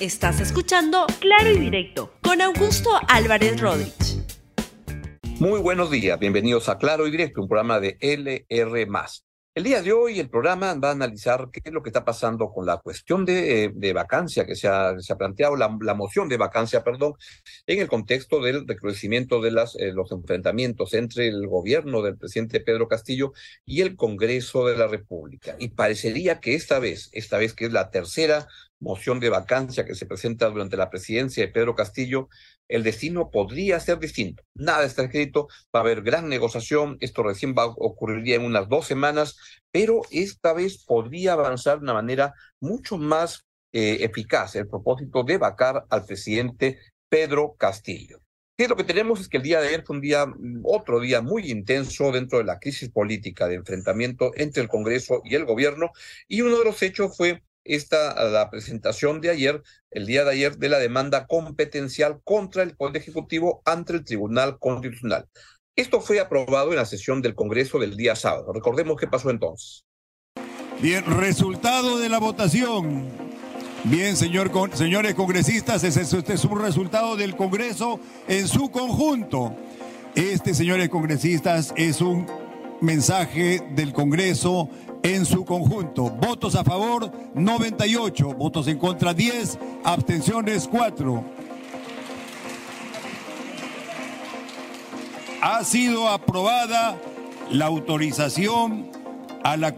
Estás escuchando Claro y Directo con Augusto Álvarez Rodríguez. Muy buenos días, bienvenidos a Claro y Directo, un programa de LR. El día de hoy el programa va a analizar qué es lo que está pasando con la cuestión de, eh, vacancia que se ha, planteado, la, la, moción de vacancia, perdón, en el contexto del recrudecimiento de las, eh, los enfrentamientos entre el gobierno del presidente Pedro Castillo y el Congreso de la República. Y parecería que esta vez, esta vez que es la tercera moción de vacancia que se presenta durante la presidencia de Pedro Castillo, el destino podría ser distinto. Nada está escrito, va a haber gran negociación, esto recién va a ocurrir en unas dos semanas, pero esta vez podría avanzar de una manera mucho más eh, eficaz el propósito de vacar al presidente Pedro Castillo. ¿Qué es lo que tenemos? Es que el día de ayer fue un día, otro día muy intenso dentro de la crisis política de enfrentamiento entre el Congreso y el gobierno, y uno de los hechos fue esta la presentación de ayer, el día de ayer, de la demanda competencial contra el Poder Ejecutivo ante el Tribunal Constitucional. Esto fue aprobado en la sesión del Congreso del día sábado. Recordemos qué pasó entonces. Bien, resultado de la votación. Bien, señor, señores congresistas, este es un resultado del Congreso en su conjunto. Este, señores congresistas, es un mensaje del Congreso en su conjunto. Votos a favor 98, votos en contra 10, abstenciones 4. Ha sido aprobada la autorización a la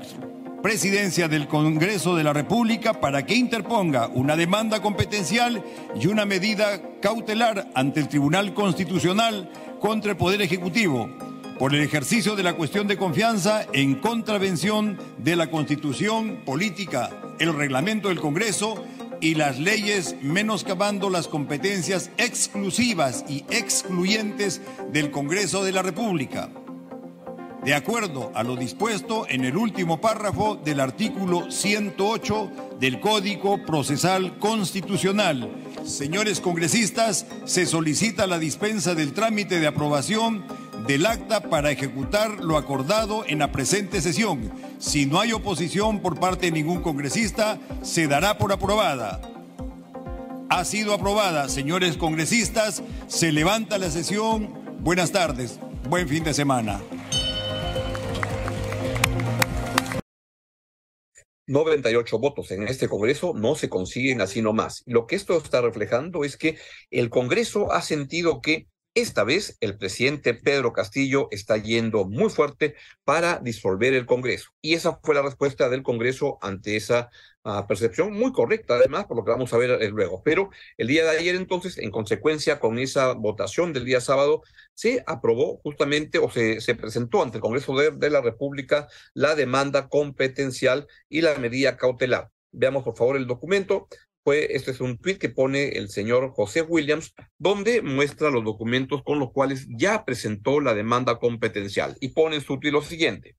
presidencia del Congreso de la República para que interponga una demanda competencial y una medida cautelar ante el Tribunal Constitucional contra el Poder Ejecutivo por el ejercicio de la cuestión de confianza en contravención de la Constitución política, el reglamento del Congreso y las leyes menoscabando las competencias exclusivas y excluyentes del Congreso de la República. De acuerdo a lo dispuesto en el último párrafo del artículo 108 del Código Procesal Constitucional, señores congresistas, se solicita la dispensa del trámite de aprobación del acta para ejecutar lo acordado en la presente sesión. Si no hay oposición por parte de ningún congresista, se dará por aprobada. Ha sido aprobada, señores congresistas. Se levanta la sesión. Buenas tardes. Buen fin de semana. 98 votos en este Congreso no se consiguen así nomás. Lo que esto está reflejando es que el Congreso ha sentido que esta vez el presidente Pedro Castillo está yendo muy fuerte para disolver el Congreso. Y esa fue la respuesta del Congreso ante esa uh, percepción muy correcta, además, por lo que vamos a ver eh, luego. Pero el día de ayer, entonces, en consecuencia con esa votación del día sábado, se aprobó justamente o se, se presentó ante el Congreso de la República la demanda competencial y la medida cautelar. Veamos, por favor, el documento fue, este es un tweet que pone el señor José Williams, donde muestra los documentos con los cuales ya presentó la demanda competencial y pone en su tweet lo siguiente.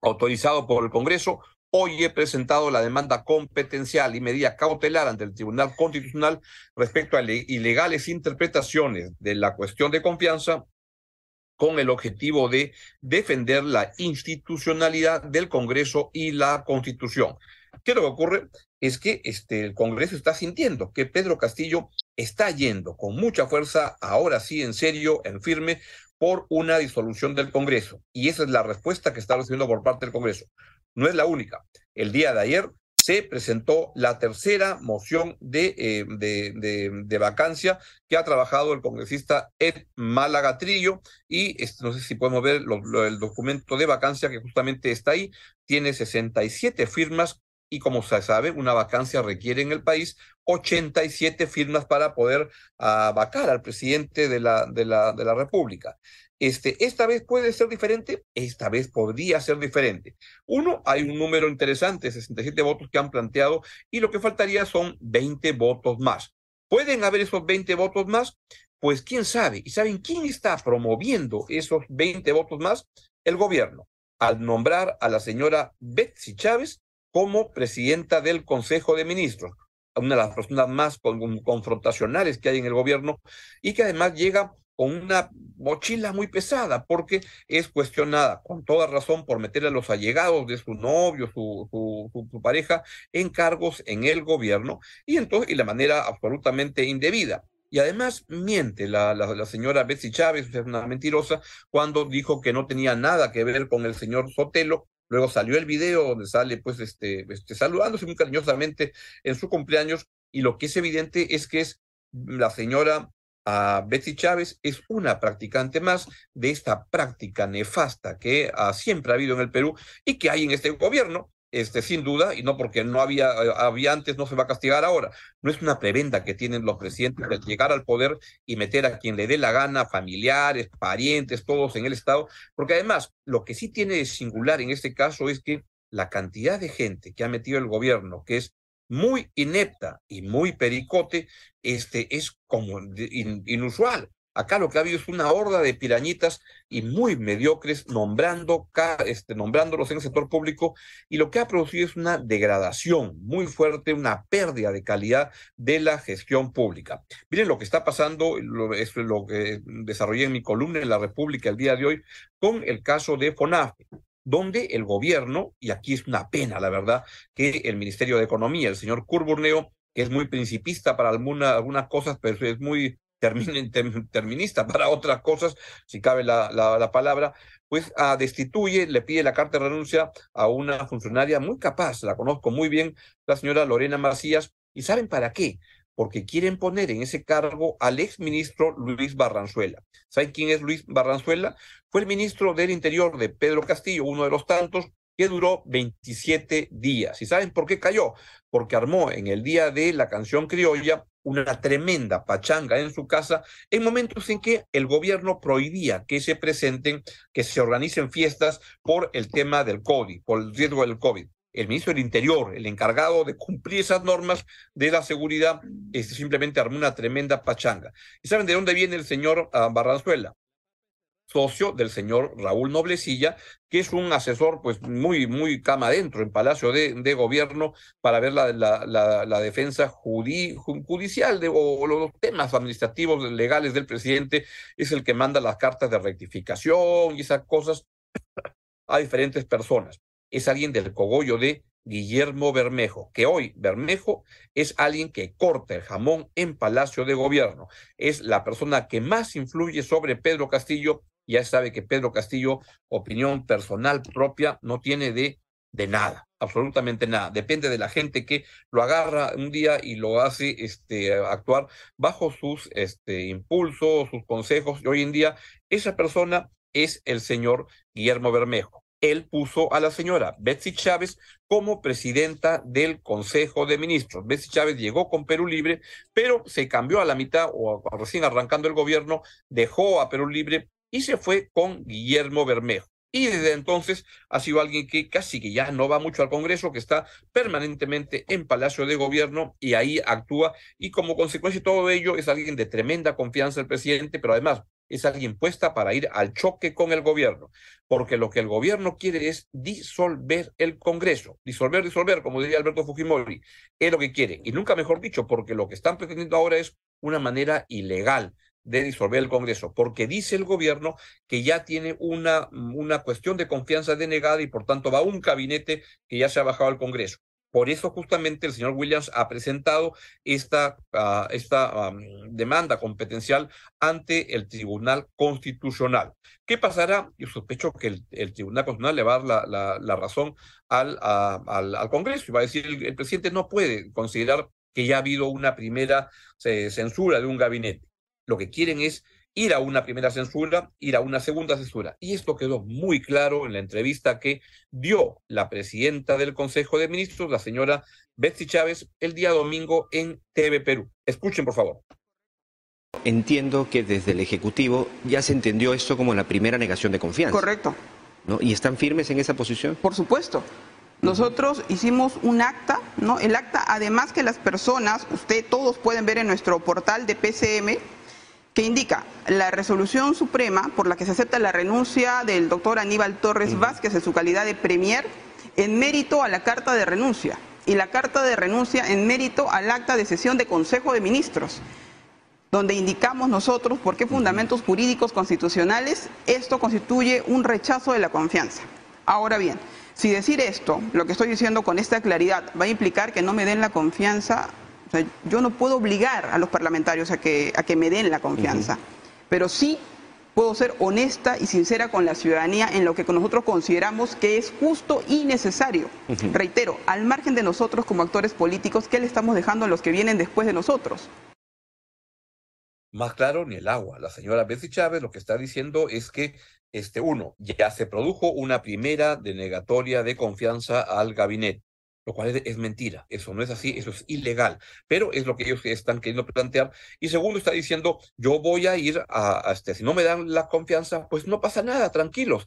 Autorizado por el Congreso, hoy he presentado la demanda competencial y medida cautelar ante el Tribunal Constitucional respecto a ilegales interpretaciones de la cuestión de confianza con el objetivo de defender la institucionalidad del Congreso y la Constitución. ¿Qué es lo que ocurre? Es que este, el Congreso está sintiendo que Pedro Castillo está yendo con mucha fuerza, ahora sí, en serio, en firme, por una disolución del Congreso. Y esa es la respuesta que está recibiendo por parte del Congreso. No es la única. El día de ayer se presentó la tercera moción de, eh, de, de, vacancia que ha trabajado el congresista Ed Málaga Trillo y este, no sé si podemos ver el documento de vacancia que justamente está ahí, tiene 67 firmas y como se sabe, una vacancia requiere en el país 87 firmas para poder uh, vacar al presidente de la, de la, de la República. Este, esta vez puede ser diferente, esta vez podría ser diferente. Uno, hay un número interesante, 67 votos que han planteado, y lo que faltaría son 20 votos más. ¿Pueden haber esos 20 votos más? Pues quién sabe. ¿Y saben quién está promoviendo esos 20 votos más? El gobierno, al nombrar a la señora Betsy Chávez como presidenta del Consejo de Ministros, una de las personas más confrontacionales que hay en el gobierno y que además llega con una mochila muy pesada porque es cuestionada con toda razón por meter a los allegados de su novio, su, pareja en cargos en el gobierno y entonces y la manera absolutamente indebida. Y además miente la, la, señora Betsy Chávez, es una mentirosa, cuando dijo que no tenía nada que ver con el señor Sotelo. Luego salió el video donde sale pues este, este saludándose muy cariñosamente en su cumpleaños y lo que es evidente es que es la señora a Betsy Chávez es una practicante más de esta práctica nefasta que siempre ha habido en el Perú y que hay en este gobierno, este, sin duda, y no porque no había, eh, había antes, no se va a castigar ahora. No es una prebenda que tienen los presidentes de llegar al poder y meter a quien le dé la gana, familiares, parientes, todos en el Estado, porque además lo que sí tiene de singular en este caso es que la cantidad de gente que ha metido el gobierno, que es muy inepta y muy pericote, este, es como inusual. Acá lo que ha habido es una horda de pirañitas y muy mediocres nombrando, este, nombrándolos en el sector público y lo que ha producido es una degradación muy fuerte, una pérdida de calidad de la gestión pública. Miren lo que está pasando, lo, es lo que desarrollé en mi columna en La República el día de hoy con el caso de FONAFE donde el gobierno, y aquí es una pena, la verdad, que el Ministerio de Economía, el señor Curburneo, que es muy principista para algunas cosas, pero es muy terminista para otras cosas, si cabe la, la, palabra, pues ah, destituye, le pide la carta de renuncia a una funcionaria muy capaz, la conozco muy bien, la señora Lorena Macías, ¿y saben para qué? porque quieren poner en ese cargo al exministro Luis Barranzuela. ¿Saben quién es Luis Barranzuela? Fue el ministro del Interior de Pedro Castillo, uno de los tantos, que duró 27 días. ¿Y saben por qué cayó? Porque armó en el día de la canción criolla una tremenda pachanga en su casa en momentos en que el gobierno prohibía que se presenten, que se organicen fiestas por el tema del COVID, por el riesgo del COVID el ministro del Interior, el encargado de cumplir esas normas de la seguridad, este, simplemente armó una tremenda pachanga. ¿Y saben de dónde viene el señor uh, Barranzuela? Socio del señor Raúl Noblecilla, que es un asesor pues muy, muy cama adentro en Palacio de, Gobierno para ver la, la, la, defensa judicial de, o, los temas administrativos legales del presidente, es el que manda las cartas de rectificación y esas cosas a diferentes personas es alguien del cogollo de Guillermo Bermejo, que hoy Bermejo es alguien que corta el jamón en Palacio de Gobierno. Es la persona que más influye sobre Pedro Castillo. Ya sabe que Pedro Castillo, opinión personal propia, no tiene de, de nada, absolutamente nada. Depende de la gente que lo agarra un día y lo hace este, actuar bajo sus este, impulsos, sus consejos. Y hoy en día esa persona es el señor Guillermo Bermejo él puso a la señora Betsy Chávez como presidenta del Consejo de Ministros. Betsy Chávez llegó con Perú Libre, pero se cambió a la mitad o recién arrancando el gobierno, dejó a Perú Libre y se fue con Guillermo Bermejo. Y desde entonces ha sido alguien que casi que ya no va mucho al Congreso, que está permanentemente en Palacio de Gobierno y ahí actúa. Y como consecuencia de todo ello, es alguien de tremenda confianza el presidente, pero además es alguien puesta para ir al choque con el gobierno, porque lo que el gobierno quiere es disolver el Congreso, disolver, disolver, como diría Alberto Fujimori, es lo que quiere, y nunca mejor dicho, porque lo que están pretendiendo ahora es una manera ilegal de disolver el Congreso, porque dice el gobierno que ya tiene una, una cuestión de confianza denegada y por tanto va un gabinete que ya se ha bajado al Congreso. Por eso justamente el señor Williams ha presentado esta, ah, esta demanda competencial ante el Tribunal Constitucional. ¿Qué pasará? Yo sospecho que el, Tribunal Constitucional le va a dar la, la, razón al, al, al, Congreso y va a decir el, el, presidente no puede considerar que ya ha habido una primera censura de un gabinete. Lo que quieren es ir a una primera censura, ir a una segunda censura. Y esto quedó muy claro en la entrevista que dio la presidenta del Consejo de Ministros, la señora Betsy Chávez, el día domingo en TV Perú. Escuchen, por favor. Entiendo que desde el Ejecutivo ya se entendió esto como la primera negación de confianza. Correcto. ¿no? ¿Y están firmes en esa posición? Por supuesto. Nosotros hicimos un acta, ¿no? El acta, además que las personas, usted todos pueden ver en nuestro portal de PCM, que indica la resolución suprema por la que se acepta la renuncia del doctor Aníbal Torres Vázquez en su calidad de premier en mérito a la carta de renuncia y la carta de renuncia en mérito al acta de sesión de Consejo de Ministros. donde indicamos nosotros por qué fundamentos jurídicos constitucionales esto constituye un rechazo de la confianza. Ahora bien, si decir esto, lo que estoy diciendo con esta claridad, va a implicar que no me den la confianza, yo no puedo obligar a los parlamentarios a que, a que me den la confianza, pero sí puedo ser honesta y sincera con la ciudadanía en lo que nosotros consideramos que es justo y necesario. Reitero, al margen de nosotros como actores políticos, ¿qué le estamos dejando a los que vienen después de nosotros? más claro ni el agua. La señora Betsy Chávez lo que está diciendo es que, este, uno, ya se produjo una primera denegatoria de confianza al gabinete, lo cual es, mentira. Eso no es así, eso es ilegal, pero es lo que ellos están queriendo plantear. Y segundo, está diciendo, yo voy a ir a, a este, si no me dan la confianza, pues no pasa nada, tranquilos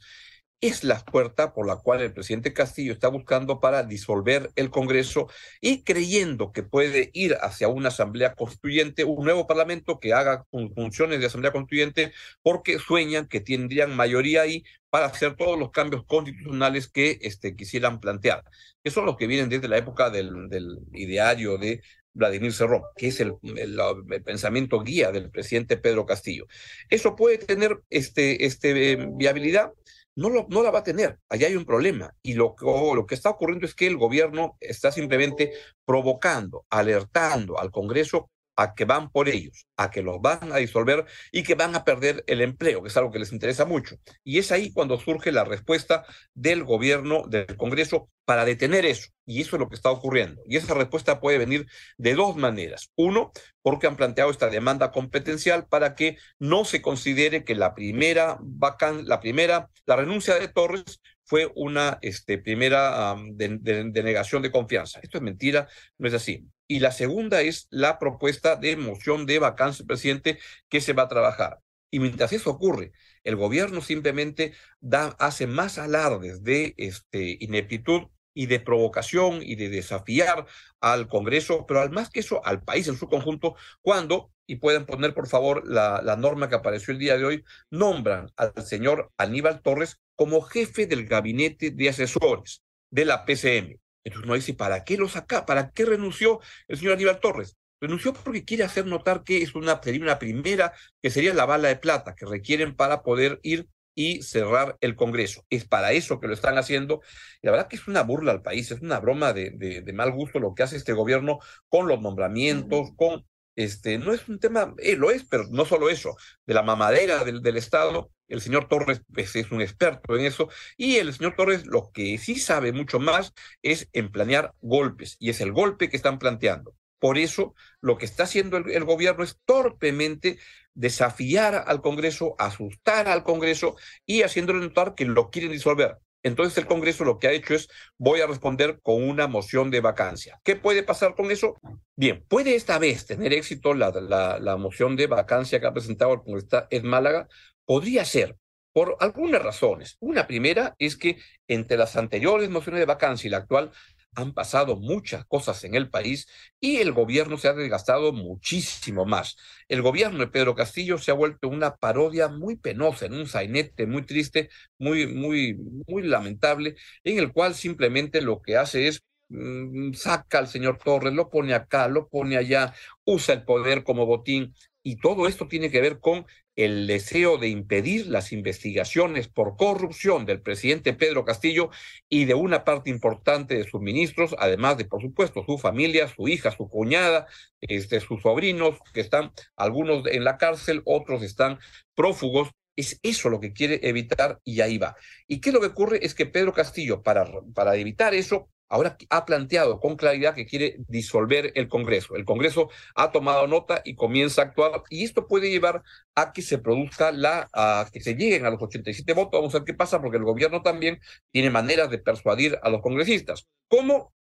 es la puerta por la cual el presidente Castillo está buscando para disolver el Congreso y creyendo que puede ir hacia una asamblea constituyente, un nuevo parlamento que haga funciones de asamblea constituyente, porque sueñan que tendrían mayoría ahí para hacer todos los cambios constitucionales que este, quisieran plantear, que son los que vienen desde la época del, del ideario de Vladimir Cerrón, que es el, el, pensamiento guía del presidente Pedro Castillo. Eso puede tener este, este, viabilidad no, lo, no la va a tener. Allá hay un problema. Y lo, lo que está ocurriendo es que el gobierno está simplemente provocando, alertando al Congreso a que van por ellos, a que los van a disolver y que van a perder el empleo, que es algo que les interesa mucho. Y es ahí cuando surge la respuesta del gobierno, del Congreso, para detener eso. Y eso es lo que está ocurriendo. Y esa respuesta puede venir de dos maneras. Uno, porque han planteado esta demanda competencial para que no se considere que la primera vacan, la primera, la renuncia de Torres fue una este, primera denegación de confianza. Esto es mentira, no es así. Y la segunda es la propuesta de moción de vacancia presidente que se va a trabajar. Y mientras eso ocurre, el gobierno simplemente da, hace más alardes de este, ineptitud y de provocación y de desafiar al Congreso, pero al más que eso, al país en su conjunto, cuando, y pueden poner por favor la, la norma que apareció el día de hoy, nombran al señor Aníbal Torres como jefe del gabinete de asesores de la PCM. Entonces no dice, ¿para qué lo saca? ¿Para qué renunció el señor Aníbal Torres? Renunció porque quiere hacer notar que es una, sería una primera, que sería la bala de plata que requieren para poder ir y cerrar el Congreso. Es para eso que lo están haciendo. Y la verdad que es una burla al país, es una broma de, de, mal gusto lo que hace este gobierno con los nombramientos, con este, no es un tema, eh, lo es, pero no solo eso, de la mamadera del, del Estado, el señor Torres pues, es un experto en eso, y el señor Torres lo que sí sabe mucho más es en planear golpes, y es el golpe que están planteando. Por eso, lo que está haciendo el, gobierno es torpemente desafiar al Congreso, asustar al Congreso y haciéndole notar que lo quieren disolver. Entonces el Congreso lo que ha hecho es, voy a responder con una moción de vacancia. ¿Qué puede pasar con eso? Bien, puede esta vez tener éxito la, la, moción de vacancia que ha presentado el Congreso en Málaga. Podría ser, por algunas razones. Una primera es que entre las anteriores mociones de vacancia y la actual han pasado muchas cosas en el país y el gobierno se ha desgastado muchísimo más. El gobierno de Pedro Castillo se ha vuelto una parodia muy penosa, en un sainete muy triste, muy, muy, muy lamentable, en el cual simplemente lo que hace es mm, saca al señor Torres, lo pone acá, lo pone allá, usa el poder como botín y todo esto tiene que ver con el deseo de impedir las investigaciones por corrupción del presidente Pedro Castillo y de una parte importante de sus ministros, además de, por supuesto, su familia, su hija, su cuñada, este, sus sobrinos, que están algunos en la cárcel, otros están prófugos. Es eso lo que quiere evitar y ahí va. ¿Y qué es lo que ocurre? Es que Pedro Castillo, para, para evitar eso, ahora ha planteado con claridad que quiere disolver el Congreso. El Congreso ha tomado nota y comienza a actuar y esto puede llevar a que se produzca la, a que se lleguen a los 87 votos. Vamos a ver qué pasa porque el gobierno también tiene maneras de persuadir a los congresistas. ¿Cómo?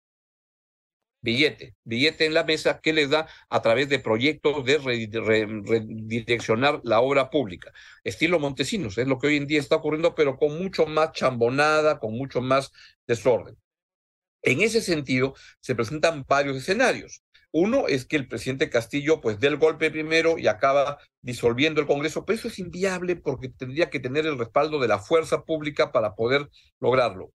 Billete, billete en la mesa que les da a través de proyectos de redireccionar la obra pública. Estilo Montesinos, es lo que hoy en día está ocurriendo, pero con mucho más chambonada, con mucho más desorden. En ese sentido, se presentan varios escenarios. Uno es que el presidente Castillo pues dé el golpe primero y acaba disolviendo el Congreso, pero eso es inviable porque tendría que tener el respaldo de la fuerza pública para poder lograrlo.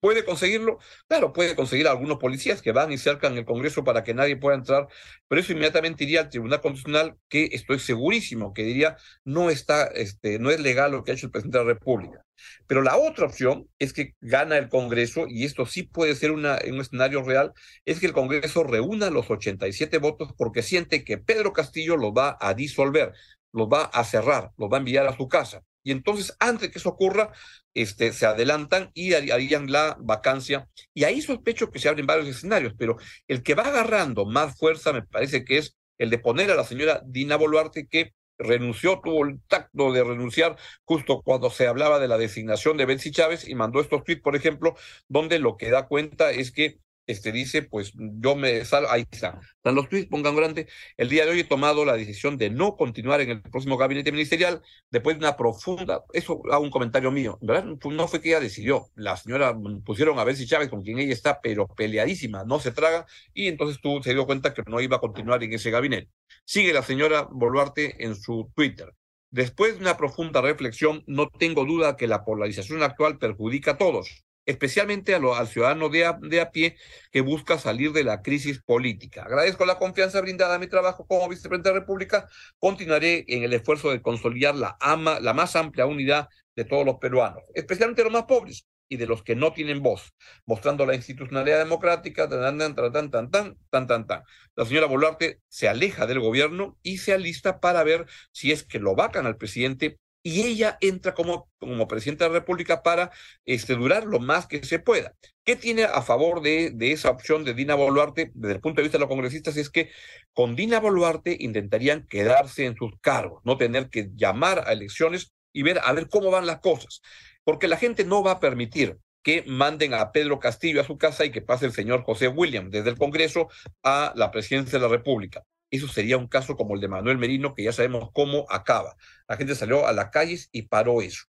¿Puede conseguirlo? Claro, puede conseguir algunos policías que van y cercan el Congreso para que nadie pueda entrar, pero eso inmediatamente iría al Tribunal Constitucional, que estoy segurísimo que diría no está, este, no es legal lo que ha hecho el presidente de la República. Pero la otra opción es que gana el Congreso, y esto sí puede ser un escenario real, es que el Congreso reúna los 87 votos porque siente que Pedro Castillo lo va a disolver, los va a cerrar, los va a enviar a su casa. Y entonces, antes que eso ocurra, este, se adelantan y harían la vacancia. Y ahí sospecho que se abren varios escenarios, pero el que va agarrando más fuerza me parece que es el de poner a la señora Dina Boluarte, que renunció, tuvo el tacto de renunciar justo cuando se hablaba de la designación de Betsy Chávez y mandó estos tweets, por ejemplo, donde lo que da cuenta es que este dice, pues yo me salgo, ahí está, están los tweets, pongan grande, el día de hoy he tomado la decisión de no continuar en el próximo gabinete ministerial después de una profunda, eso hago un comentario mío, ¿verdad? No fue que ella decidió, la señora pusieron a Betsy Chávez con quien ella está, pero peleadísima, no se traga, y entonces tú se dio cuenta que no iba a continuar en ese gabinete. Sigue la señora Boluarte en su Twitter. Después de una profunda reflexión, no tengo duda que la polarización actual perjudica a todos especialmente a al ciudadano de a, pie que busca salir de la crisis política. Agradezco la confianza brindada a mi trabajo como vicepresidente de la República. Continuaré en el esfuerzo de consolidar la, ama, la más amplia unidad de todos los peruanos, especialmente los más pobres y de los que no tienen voz, mostrando la institucionalidad democrática, tan, tan, tan, tan, tan, tan, tan, tan. La señora Boluarte se aleja del gobierno y se alista para ver si es que lo vacan al presidente y ella entra como, como presidenta de la República para este, durar lo más que se pueda. ¿Qué tiene a favor de, de esa opción de Dina Boluarte desde el punto de vista de los congresistas? Es que con Dina Boluarte intentarían quedarse en sus cargos, no tener que llamar a elecciones y ver a ver cómo van las cosas, porque la gente no va a permitir que manden a Pedro Castillo a su casa y que pase el señor José William desde el Congreso a la presidencia de la República. Eso sería un caso como el de Manuel Merino, que ya sabemos cómo acaba. La gente salió a las calles y paró eso.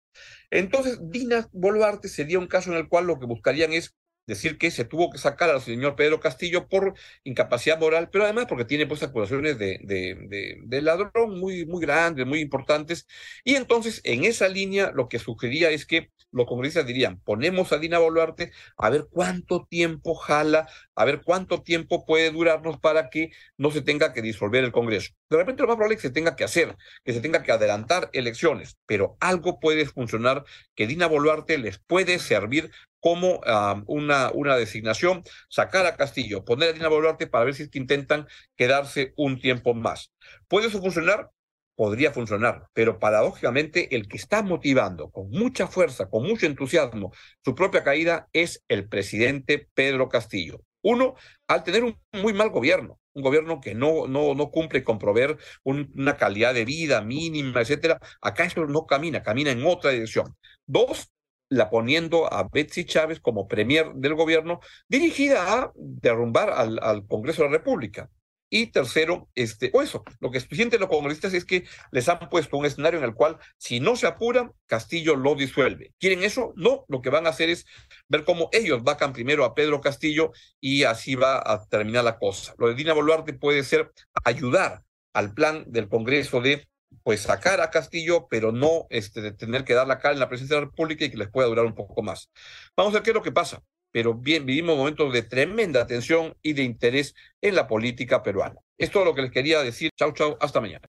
Entonces, Dina Boluarte sería un caso en el cual lo que buscarían es decir que se tuvo que sacar al señor Pedro Castillo por incapacidad moral, pero además porque tiene pues acusaciones de, de, ladrón muy, muy grandes, muy importantes. Y entonces, en esa línea, lo que sugería es que los congresistas dirían, ponemos a Dina Boluarte a ver cuánto tiempo jala, a ver cuánto tiempo puede durarnos para que no se tenga que disolver el Congreso. De repente lo más probable es que se tenga que hacer, que se tenga que adelantar elecciones, pero algo puede funcionar que Dina Boluarte les puede servir como una, una designación, sacar a Castillo, poner a Dina Boluarte para ver si intentan quedarse un tiempo más. ¿Puede eso funcionar? Podría funcionar, pero paradójicamente el que está motivando con mucha fuerza, con mucho entusiasmo su propia caída es el presidente Pedro Castillo. Uno, al tener un muy mal gobierno, un gobierno que no, no, no cumple con proveer una calidad de vida mínima, etcétera, acá eso no camina, camina en otra dirección. Dos, la poniendo a Betsy Chávez como premier del gobierno, dirigida a derrumbar al, al Congreso de la República. Y tercero, este, o eso, lo que sienten los congresistas es que les han puesto un escenario en el cual, si no se apuran, Castillo lo disuelve. ¿Quieren eso? No, lo que van a hacer es ver cómo ellos vacan primero a Pedro Castillo y así va a terminar la cosa. Lo de Dina Boluarte puede ser ayudar al plan del Congreso de pues sacar a Castillo, pero no este, de tener que dar la cara en la presidencia de la República y que les pueda durar un poco más. Vamos a ver qué es lo que pasa, pero bien, vivimos momentos de tremenda tensión y de interés en la política peruana. Es todo lo que les quería decir. Chau, chau, hasta mañana.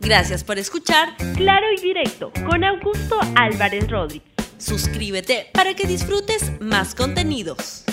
Gracias por escuchar Claro y Directo con Augusto Álvarez Rodríguez. Suscríbete para que disfrutes más contenidos.